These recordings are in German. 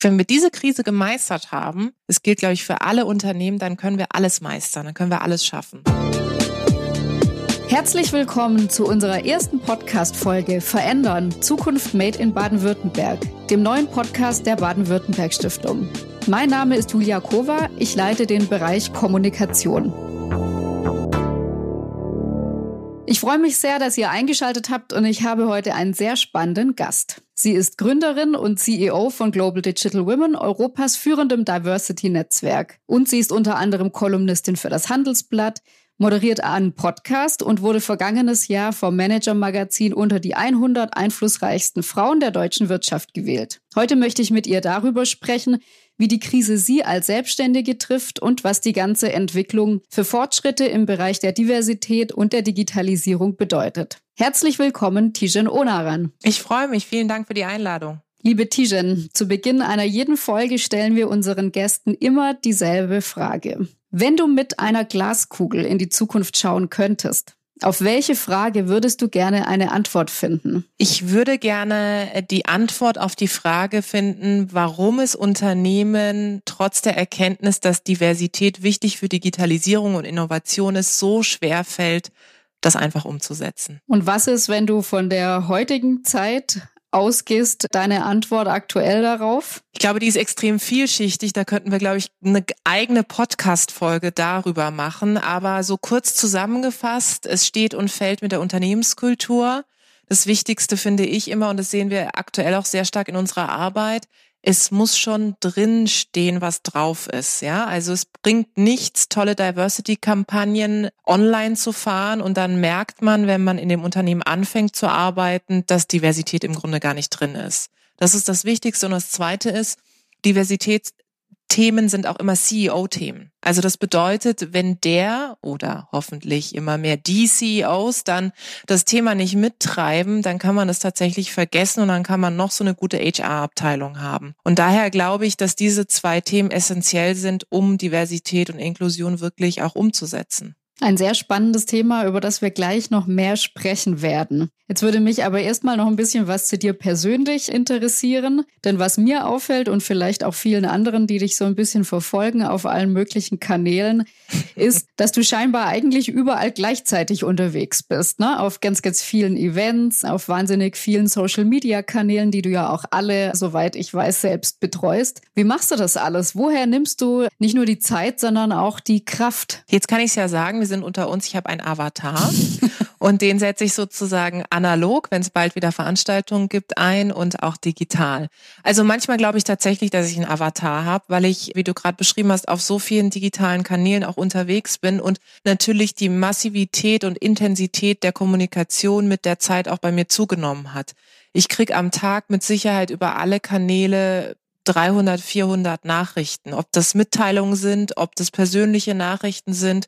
Wenn wir diese Krise gemeistert haben, das gilt, glaube ich, für alle Unternehmen, dann können wir alles meistern, dann können wir alles schaffen. Herzlich willkommen zu unserer ersten Podcast-Folge Verändern Zukunft Made in Baden-Württemberg, dem neuen Podcast der Baden-Württemberg Stiftung. Mein Name ist Julia Kova, ich leite den Bereich Kommunikation. Freue mich sehr, dass ihr eingeschaltet habt und ich habe heute einen sehr spannenden Gast. Sie ist Gründerin und CEO von Global Digital Women, Europas führendem Diversity-Netzwerk. Und sie ist unter anderem Kolumnistin für das Handelsblatt, moderiert einen Podcast und wurde vergangenes Jahr vom Manager Magazin unter die 100 einflussreichsten Frauen der deutschen Wirtschaft gewählt. Heute möchte ich mit ihr darüber sprechen, wie die Krise sie als Selbstständige trifft und was die ganze Entwicklung für Fortschritte im Bereich der Diversität und der Digitalisierung bedeutet. Herzlich willkommen, Tijen Onaran. Ich freue mich. Vielen Dank für die Einladung. Liebe Tijen, zu Beginn einer jeden Folge stellen wir unseren Gästen immer dieselbe Frage. Wenn du mit einer Glaskugel in die Zukunft schauen könntest, auf welche Frage würdest du gerne eine Antwort finden? Ich würde gerne äh, die Antwort auf die Frage finden, warum es Unternehmen trotz der Erkenntnis, dass Diversität wichtig für Digitalisierung und Innovation ist, so schwer fällt, das einfach umzusetzen. Und was ist, wenn du von der heutigen Zeit ausgehst, deine Antwort aktuell darauf? Ich glaube, die ist extrem vielschichtig. Da könnten wir, glaube ich, eine eigene Podcast-Folge darüber machen. Aber so kurz zusammengefasst, es steht und fällt mit der Unternehmenskultur. Das Wichtigste finde ich immer, und das sehen wir aktuell auch sehr stark in unserer Arbeit, es muss schon drin stehen, was drauf ist. Ja, also es bringt nichts, tolle Diversity-Kampagnen online zu fahren und dann merkt man, wenn man in dem Unternehmen anfängt zu arbeiten, dass Diversität im Grunde gar nicht drin ist. Das ist das Wichtigste. Und das Zweite ist, Diversität Themen sind auch immer CEO-Themen. Also das bedeutet, wenn der oder hoffentlich immer mehr die CEOs dann das Thema nicht mittreiben, dann kann man es tatsächlich vergessen und dann kann man noch so eine gute HR-Abteilung haben. Und daher glaube ich, dass diese zwei Themen essentiell sind, um Diversität und Inklusion wirklich auch umzusetzen. Ein sehr spannendes Thema, über das wir gleich noch mehr sprechen werden. Jetzt würde mich aber erstmal noch ein bisschen was zu dir persönlich interessieren. Denn was mir auffällt und vielleicht auch vielen anderen, die dich so ein bisschen verfolgen auf allen möglichen Kanälen, ist, dass du scheinbar eigentlich überall gleichzeitig unterwegs bist. Ne? Auf ganz, ganz vielen Events, auf wahnsinnig vielen Social-Media-Kanälen, die du ja auch alle, soweit ich weiß, selbst betreust. Wie machst du das alles? Woher nimmst du nicht nur die Zeit, sondern auch die Kraft? Jetzt kann ich es ja sagen, wir sind unter uns, ich habe einen Avatar und den setze ich sozusagen analog, wenn es bald wieder Veranstaltungen gibt, ein und auch digital. Also manchmal glaube ich tatsächlich, dass ich einen Avatar habe, weil ich, wie du gerade beschrieben hast, auf so vielen digitalen Kanälen auch unterwegs bin und natürlich die Massivität und Intensität der Kommunikation mit der Zeit auch bei mir zugenommen hat. Ich krieg am Tag mit Sicherheit über alle Kanäle 300, 400 Nachrichten, ob das Mitteilungen sind, ob das persönliche Nachrichten sind,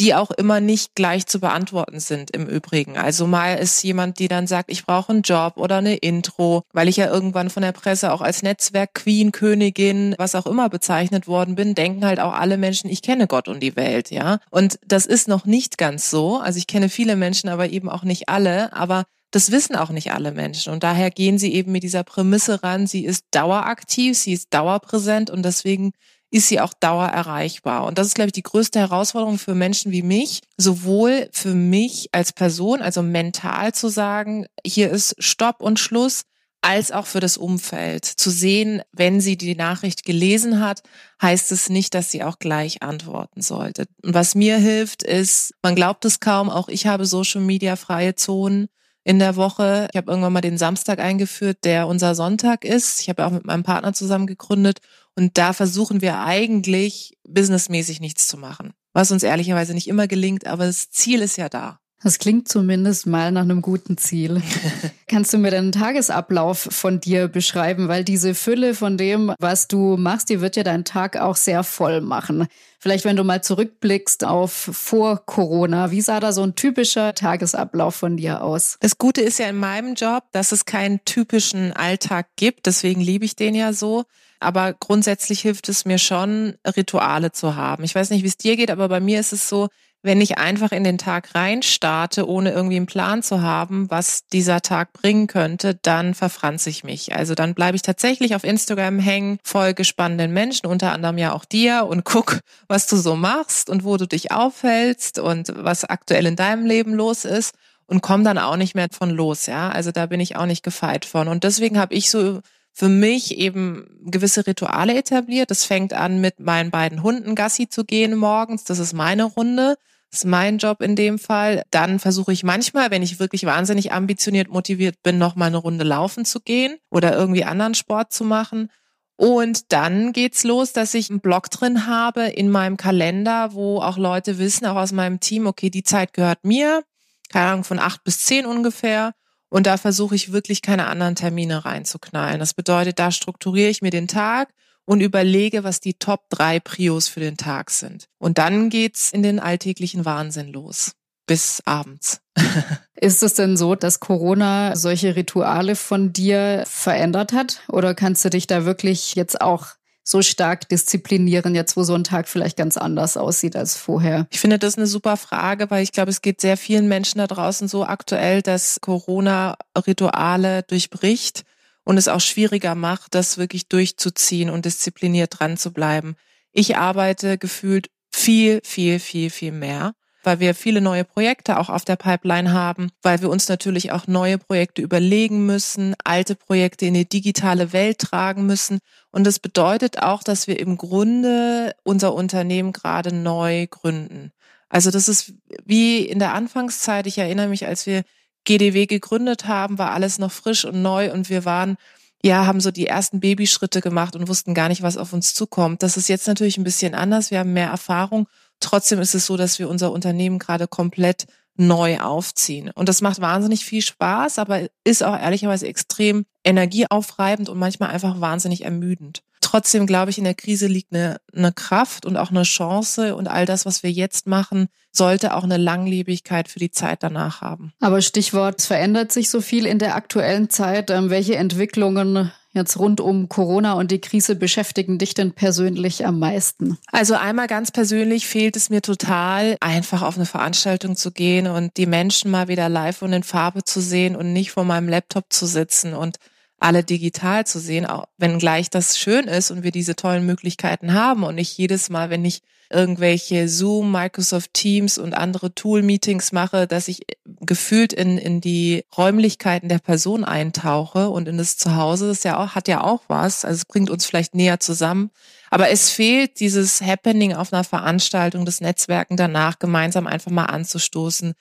die auch immer nicht gleich zu beantworten sind im Übrigen. Also mal ist jemand, die dann sagt, ich brauche einen Job oder eine Intro, weil ich ja irgendwann von der Presse auch als Netzwerk Queen, Königin, was auch immer bezeichnet worden bin, denken halt auch alle Menschen, ich kenne Gott und die Welt, ja. Und das ist noch nicht ganz so. Also ich kenne viele Menschen, aber eben auch nicht alle. Aber das wissen auch nicht alle Menschen. Und daher gehen sie eben mit dieser Prämisse ran, sie ist daueraktiv, sie ist dauerpräsent und deswegen ist sie auch dauererreichbar. Und das ist, glaube ich, die größte Herausforderung für Menschen wie mich, sowohl für mich als Person, also mental zu sagen, hier ist Stopp und Schluss, als auch für das Umfeld. Zu sehen, wenn sie die Nachricht gelesen hat, heißt es nicht, dass sie auch gleich antworten sollte. Und was mir hilft, ist, man glaubt es kaum, auch ich habe Social Media freie Zonen in der Woche. Ich habe irgendwann mal den Samstag eingeführt, der unser Sonntag ist. Ich habe auch mit meinem Partner zusammen gegründet und da versuchen wir eigentlich businessmäßig nichts zu machen. Was uns ehrlicherweise nicht immer gelingt, aber das Ziel ist ja da. Das klingt zumindest mal nach einem guten Ziel. Kannst du mir den Tagesablauf von dir beschreiben? Weil diese Fülle von dem, was du machst, die wird ja deinen Tag auch sehr voll machen. Vielleicht, wenn du mal zurückblickst auf vor Corona, wie sah da so ein typischer Tagesablauf von dir aus? Das Gute ist ja in meinem Job, dass es keinen typischen Alltag gibt. Deswegen liebe ich den ja so. Aber grundsätzlich hilft es mir schon, Rituale zu haben. Ich weiß nicht, wie es dir geht, aber bei mir ist es so, wenn ich einfach in den Tag reinstarte, ohne irgendwie einen Plan zu haben, was dieser Tag bringen könnte, dann verfranze ich mich. Also dann bleibe ich tatsächlich auf Instagram hängen, folge spannenden Menschen, unter anderem ja auch dir und guck, was du so machst und wo du dich aufhältst und was aktuell in deinem Leben los ist und komme dann auch nicht mehr von los, ja. Also da bin ich auch nicht gefeit von. Und deswegen habe ich so für mich eben gewisse Rituale etabliert. Das fängt an mit meinen beiden Hunden Gassi zu gehen morgens. Das ist meine Runde. Das ist mein Job in dem Fall. Dann versuche ich manchmal, wenn ich wirklich wahnsinnig ambitioniert motiviert bin, noch mal eine Runde laufen zu gehen oder irgendwie anderen Sport zu machen. Und dann geht's los, dass ich einen Blog drin habe in meinem Kalender, wo auch Leute wissen, auch aus meinem Team, okay, die Zeit gehört mir. Keine Ahnung, von acht bis zehn ungefähr. Und da versuche ich wirklich keine anderen Termine reinzuknallen. Das bedeutet, da strukturiere ich mir den Tag und überlege, was die Top drei Prios für den Tag sind. Und dann geht's in den alltäglichen Wahnsinn los. Bis abends. Ist es denn so, dass Corona solche Rituale von dir verändert hat? Oder kannst du dich da wirklich jetzt auch so stark disziplinieren, jetzt wo so ein Tag vielleicht ganz anders aussieht als vorher? Ich finde das eine super Frage, weil ich glaube, es geht sehr vielen Menschen da draußen so aktuell, dass Corona Rituale durchbricht und es auch schwieriger macht, das wirklich durchzuziehen und diszipliniert dran zu bleiben. Ich arbeite gefühlt viel, viel, viel, viel mehr weil wir viele neue Projekte auch auf der Pipeline haben, weil wir uns natürlich auch neue Projekte überlegen müssen, alte Projekte in die digitale Welt tragen müssen. Und das bedeutet auch, dass wir im Grunde unser Unternehmen gerade neu gründen. Also das ist wie in der Anfangszeit. Ich erinnere mich, als wir GDW gegründet haben, war alles noch frisch und neu und wir waren ja, haben so die ersten Babyschritte gemacht und wussten gar nicht, was auf uns zukommt. Das ist jetzt natürlich ein bisschen anders. Wir haben mehr Erfahrung Trotzdem ist es so, dass wir unser Unternehmen gerade komplett neu aufziehen. Und das macht wahnsinnig viel Spaß, aber ist auch ehrlicherweise extrem energieaufreibend und manchmal einfach wahnsinnig ermüdend. Trotzdem glaube ich, in der Krise liegt eine, eine Kraft und auch eine Chance und all das, was wir jetzt machen, sollte auch eine Langlebigkeit für die Zeit danach haben. Aber Stichwort, es verändert sich so viel in der aktuellen Zeit. Ähm, welche Entwicklungen jetzt rund um Corona und die Krise beschäftigen dich denn persönlich am meisten? Also einmal ganz persönlich fehlt es mir total, einfach auf eine Veranstaltung zu gehen und die Menschen mal wieder live und in Farbe zu sehen und nicht vor meinem Laptop zu sitzen und alle digital zu sehen, auch wenn gleich das schön ist und wir diese tollen Möglichkeiten haben und nicht jedes Mal, wenn ich irgendwelche Zoom, Microsoft Teams und andere Tool-Meetings mache, dass ich gefühlt in, in die Räumlichkeiten der Person eintauche und in das Zuhause. Das ja auch, hat ja auch was. Also es bringt uns vielleicht näher zusammen. Aber es fehlt dieses Happening auf einer Veranstaltung, das Netzwerken danach gemeinsam einfach mal anzustoßen,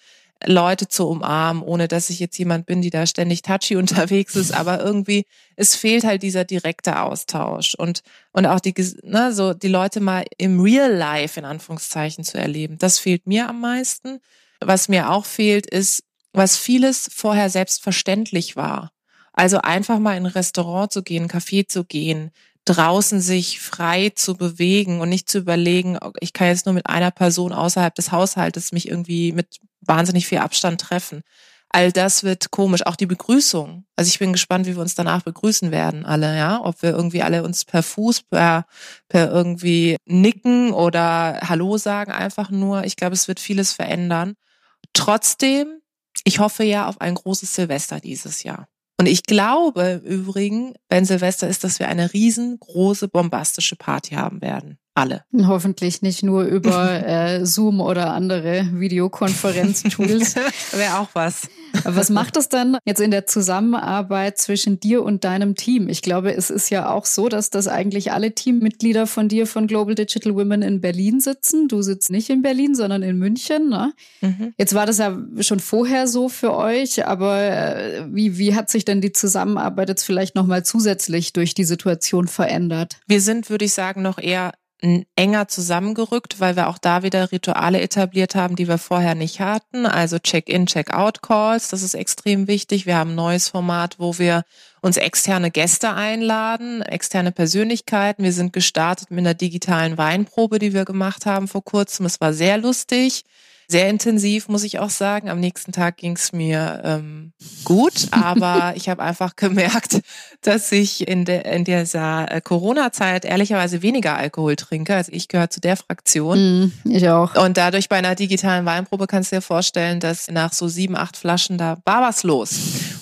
Leute zu umarmen, ohne dass ich jetzt jemand bin, die da ständig touchy unterwegs ist, aber irgendwie, es fehlt halt dieser direkte Austausch und, und auch die, ne, so die Leute mal im Real Life in Anführungszeichen zu erleben. Das fehlt mir am meisten. Was mir auch fehlt, ist, was vieles vorher selbstverständlich war. Also einfach mal in ein Restaurant zu gehen, Café zu gehen, draußen sich frei zu bewegen und nicht zu überlegen, ich kann jetzt nur mit einer Person außerhalb des Haushaltes mich irgendwie mit wahnsinnig viel Abstand treffen. All das wird komisch. Auch die Begrüßung. Also ich bin gespannt, wie wir uns danach begrüßen werden, alle, ja. Ob wir irgendwie alle uns per Fuß, per, per irgendwie nicken oder Hallo sagen einfach nur. Ich glaube, es wird vieles verändern. Trotzdem, ich hoffe ja auf ein großes Silvester dieses Jahr. Und ich glaube übrigens, wenn Silvester ist, dass wir eine riesengroße bombastische Party haben werden alle. Hoffentlich nicht nur über äh, Zoom oder andere Videokonferenztools. Wäre auch was. Was macht das dann jetzt in der Zusammenarbeit zwischen dir und deinem Team? Ich glaube, es ist ja auch so, dass das eigentlich alle Teammitglieder von dir von Global Digital Women in Berlin sitzen. Du sitzt nicht in Berlin, sondern in München. Ne? Mhm. Jetzt war das ja schon vorher so für euch, aber äh, wie, wie hat sich denn die Zusammenarbeit jetzt vielleicht nochmal zusätzlich durch die Situation verändert? Wir sind, würde ich sagen, noch eher enger zusammengerückt, weil wir auch da wieder Rituale etabliert haben, die wir vorher nicht hatten. Also Check-in, Check-out-Calls, das ist extrem wichtig. Wir haben ein neues Format, wo wir uns externe Gäste einladen, externe Persönlichkeiten. Wir sind gestartet mit einer digitalen Weinprobe, die wir gemacht haben vor kurzem. Es war sehr lustig. Sehr intensiv, muss ich auch sagen. Am nächsten Tag ging es mir ähm, gut, aber ich habe einfach gemerkt, dass ich in, der in dieser äh, Corona-Zeit ehrlicherweise weniger Alkohol trinke. Also ich gehöre zu der Fraktion. Mm, ich auch. Und dadurch bei einer digitalen Weinprobe kannst du dir vorstellen, dass nach so sieben, acht Flaschen da war was los.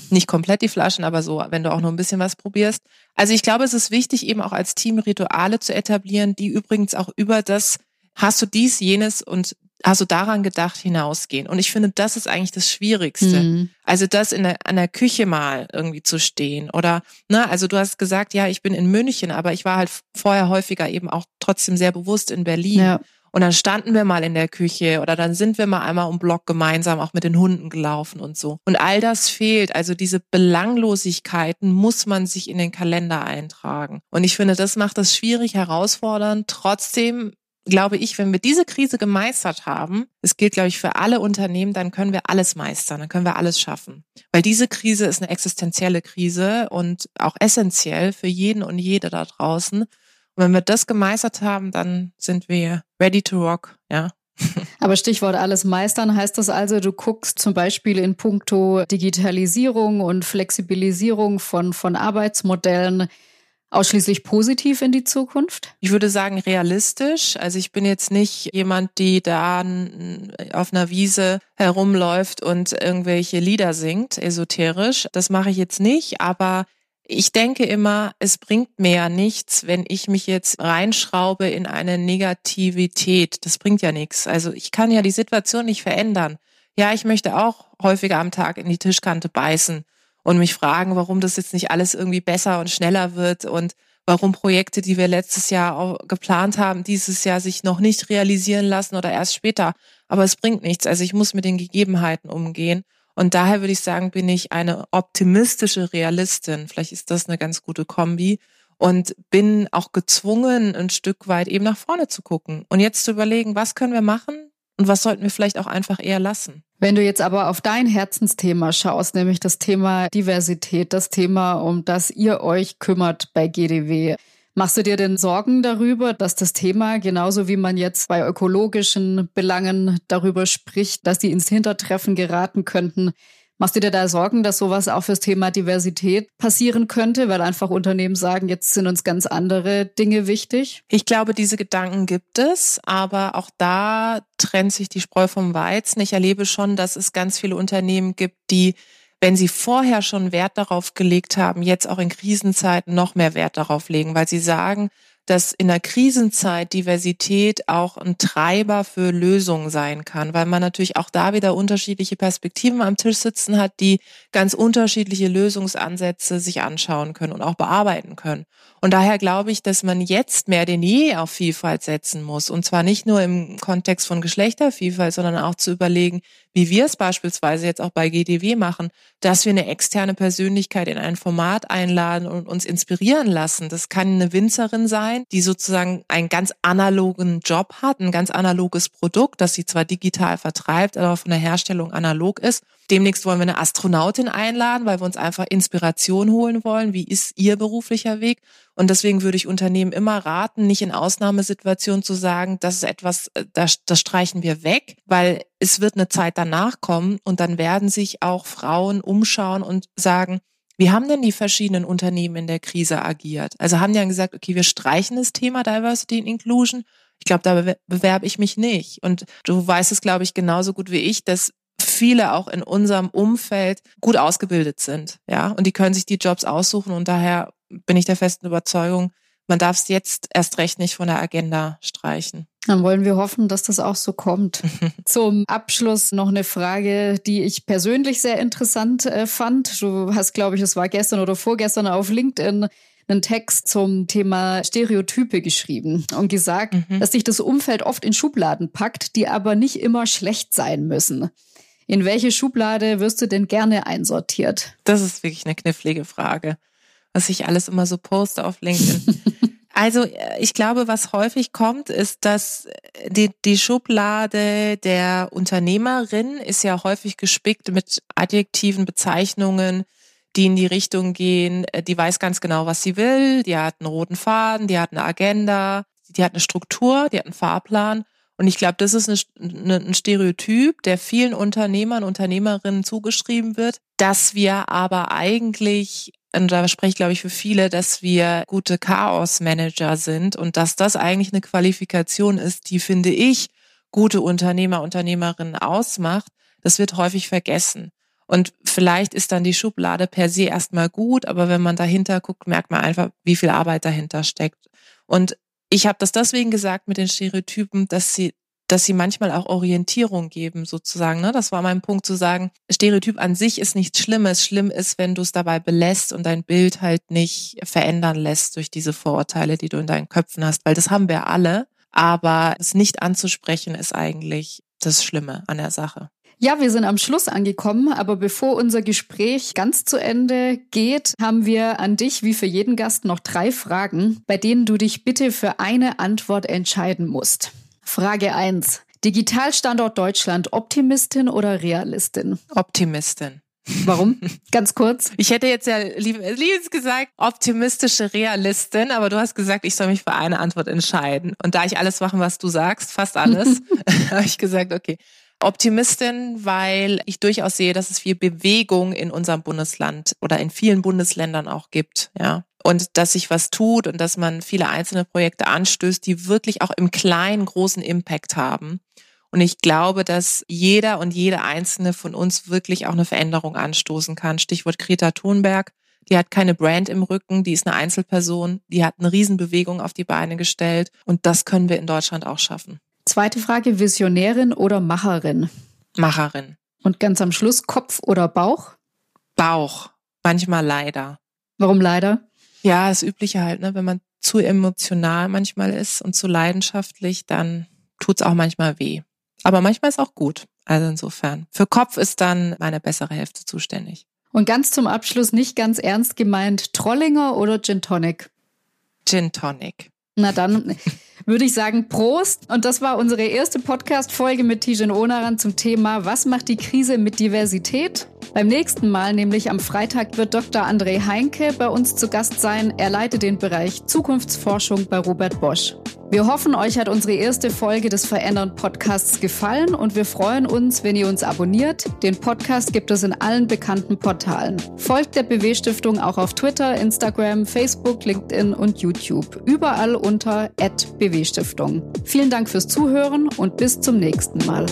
Nicht komplett die Flaschen, aber so, wenn du auch nur ein bisschen was probierst. Also ich glaube, es ist wichtig, eben auch als Team Rituale zu etablieren, die übrigens auch über das hast du dies, jenes und hast du daran gedacht hinausgehen. Und ich finde, das ist eigentlich das Schwierigste. Mhm. Also das in der, an der Küche mal irgendwie zu stehen. Oder, ne, also du hast gesagt, ja, ich bin in München, aber ich war halt vorher häufiger eben auch trotzdem sehr bewusst in Berlin. Ja. Und dann standen wir mal in der Küche oder dann sind wir mal einmal um Block gemeinsam auch mit den Hunden gelaufen und so. Und all das fehlt. Also diese Belanglosigkeiten muss man sich in den Kalender eintragen. Und ich finde, das macht das schwierig, herausfordernd. Trotzdem glaube ich, wenn wir diese Krise gemeistert haben, es gilt, glaube ich, für alle Unternehmen, dann können wir alles meistern, dann können wir alles schaffen. Weil diese Krise ist eine existenzielle Krise und auch essentiell für jeden und jede da draußen. Und wenn wir das gemeistert haben, dann sind wir ready to rock, ja. Aber Stichwort alles meistern heißt das also, du guckst zum Beispiel in puncto Digitalisierung und Flexibilisierung von, von Arbeitsmodellen ausschließlich positiv in die Zukunft? Ich würde sagen realistisch. Also ich bin jetzt nicht jemand, die da auf einer Wiese herumläuft und irgendwelche Lieder singt, esoterisch. Das mache ich jetzt nicht, aber ich denke immer, es bringt mir ja nichts, wenn ich mich jetzt reinschraube in eine Negativität. Das bringt ja nichts. Also ich kann ja die Situation nicht verändern. Ja, ich möchte auch häufiger am Tag in die Tischkante beißen und mich fragen, warum das jetzt nicht alles irgendwie besser und schneller wird und warum Projekte, die wir letztes Jahr geplant haben, dieses Jahr sich noch nicht realisieren lassen oder erst später. Aber es bringt nichts. Also ich muss mit den Gegebenheiten umgehen. Und daher würde ich sagen, bin ich eine optimistische Realistin. Vielleicht ist das eine ganz gute Kombi. Und bin auch gezwungen, ein Stück weit eben nach vorne zu gucken und jetzt zu überlegen, was können wir machen und was sollten wir vielleicht auch einfach eher lassen. Wenn du jetzt aber auf dein Herzensthema schaust, nämlich das Thema Diversität, das Thema, um das ihr euch kümmert bei GDW, machst du dir denn Sorgen darüber, dass das Thema, genauso wie man jetzt bei ökologischen Belangen darüber spricht, dass die ins Hintertreffen geraten könnten, Machst du dir da Sorgen, dass sowas auch fürs Thema Diversität passieren könnte, weil einfach Unternehmen sagen, jetzt sind uns ganz andere Dinge wichtig? Ich glaube, diese Gedanken gibt es, aber auch da trennt sich die Spreu vom Weizen. Ich erlebe schon, dass es ganz viele Unternehmen gibt, die wenn sie vorher schon Wert darauf gelegt haben, jetzt auch in Krisenzeiten noch mehr Wert darauf legen, weil sie sagen, dass in der Krisenzeit Diversität auch ein Treiber für Lösungen sein kann, weil man natürlich auch da wieder unterschiedliche Perspektiven am Tisch sitzen hat, die ganz unterschiedliche Lösungsansätze sich anschauen können und auch bearbeiten können. Und daher glaube ich, dass man jetzt mehr denn je auf Vielfalt setzen muss. Und zwar nicht nur im Kontext von Geschlechtervielfalt, sondern auch zu überlegen, wie wir es beispielsweise jetzt auch bei GDW machen, dass wir eine externe Persönlichkeit in ein Format einladen und uns inspirieren lassen. Das kann eine Winzerin sein, die sozusagen einen ganz analogen Job hat, ein ganz analoges Produkt, das sie zwar digital vertreibt, aber von der Herstellung analog ist. Demnächst wollen wir eine Astronautin einladen, weil wir uns einfach Inspiration holen wollen. Wie ist ihr beruflicher Weg? Und deswegen würde ich Unternehmen immer raten, nicht in Ausnahmesituationen zu sagen, das ist etwas, äh, das, das streichen wir weg, weil es wird eine Zeit danach kommen und dann werden sich auch Frauen umschauen und sagen, wie haben denn die verschiedenen Unternehmen in der Krise agiert? Also haben die dann gesagt, okay, wir streichen das Thema Diversity and Inclusion. Ich glaube, da bewerbe ich mich nicht. Und du weißt es, glaube ich, genauso gut wie ich, dass viele auch in unserem Umfeld gut ausgebildet sind, ja, und die können sich die Jobs aussuchen und daher bin ich der festen Überzeugung, man darf es jetzt erst recht nicht von der Agenda streichen. Dann wollen wir hoffen, dass das auch so kommt. Zum Abschluss noch eine Frage, die ich persönlich sehr interessant äh, fand. Du hast, glaube ich, es war gestern oder vorgestern auf LinkedIn einen Text zum Thema Stereotype geschrieben und gesagt, mhm. dass sich das Umfeld oft in Schubladen packt, die aber nicht immer schlecht sein müssen. In welche Schublade wirst du denn gerne einsortiert? Das ist wirklich eine knifflige Frage, was ich alles immer so poste auf LinkedIn. also ich glaube, was häufig kommt, ist, dass die, die Schublade der Unternehmerin ist ja häufig gespickt mit adjektiven Bezeichnungen, die in die Richtung gehen, die weiß ganz genau, was sie will, die hat einen roten Faden, die hat eine Agenda, die hat eine Struktur, die hat einen Fahrplan Und ich glaube, das ist eine, ein Stereotyp, der vielen Unternehmern, Unternehmerinnen zugeschrieben wird, dass wir aber eigentlich und da spreche ich, glaube ich, für viele, dass wir gute Chaos-Manager sind und dass das eigentlich eine Qualifikation ist, die, finde ich, gute Unternehmer, Unternehmerinnen ausmacht. Das wird häufig vergessen. Und vielleicht ist dann die Schublade per se erstmal gut, aber wenn man dahinter guckt, merkt man einfach, wie viel Arbeit dahinter steckt. Und ich habe das deswegen gesagt mit den Stereotypen, dass sie dass sie manchmal auch Orientierung geben, sozusagen. Ne? Das war mein Punkt zu sagen, Stereotyp an sich ist nichts Schlimmes. Schlimm ist, wenn du es dabei belässt und dein Bild halt nicht verändern lässt durch diese Vorurteile, die du in deinen Köpfen hast, weil das haben wir alle. Aber es nicht anzusprechen ist eigentlich das Schlimme an der Sache. Ja, wir sind am Schluss angekommen, aber bevor unser Gespräch ganz zu Ende geht, haben wir an dich wie für jeden Gast noch drei Fragen, bei denen du dich bitte für eine Antwort entscheiden musst. Frage eins: Digitalstandort Deutschland, Optimistin oder Realistin? Optimistin. Warum? Ganz kurz. Ich hätte jetzt ja liebes gesagt, optimistische Realistin, aber du hast gesagt, ich soll mich für eine Antwort entscheiden. Und da ich alles machen, was du sagst, fast alles, habe ich gesagt, okay, Optimistin, weil ich durchaus sehe, dass es viel Bewegung in unserem Bundesland oder in vielen Bundesländern auch gibt, ja. Und dass sich was tut und dass man viele einzelne Projekte anstößt, die wirklich auch im kleinen großen Impact haben. Und ich glaube, dass jeder und jede einzelne von uns wirklich auch eine Veränderung anstoßen kann. Stichwort Greta Thunberg. Die hat keine Brand im Rücken, die ist eine Einzelperson, die hat eine Riesenbewegung auf die Beine gestellt. Und das können wir in Deutschland auch schaffen. Zweite Frage, Visionärin oder Macherin? Macherin. Und ganz am Schluss, Kopf oder Bauch? Bauch. Manchmal leider. Warum leider? Ja, das Übliche halt, ne? Wenn man zu emotional manchmal ist und zu leidenschaftlich, dann tut's auch manchmal weh. Aber manchmal ist auch gut. Also insofern. Für Kopf ist dann meine bessere Hälfte zuständig. Und ganz zum Abschluss nicht ganz ernst gemeint, Trollinger oder Gin Tonic? Gin Tonic. Na dann würde ich sagen Prost. Und das war unsere erste Podcast-Folge mit Tijen Onaran zum Thema Was macht die Krise mit Diversität? Beim nächsten Mal, nämlich am Freitag, wird Dr. André Heinke bei uns zu Gast sein. Er leitet den Bereich Zukunftsforschung bei Robert Bosch. Wir hoffen, euch hat unsere erste Folge des Verändern Podcasts gefallen und wir freuen uns, wenn ihr uns abonniert. Den Podcast gibt es in allen bekannten Portalen. Folgt der BW Stiftung auch auf Twitter, Instagram, Facebook, LinkedIn und YouTube. Überall unter BW Stiftung. Vielen Dank fürs Zuhören und bis zum nächsten Mal.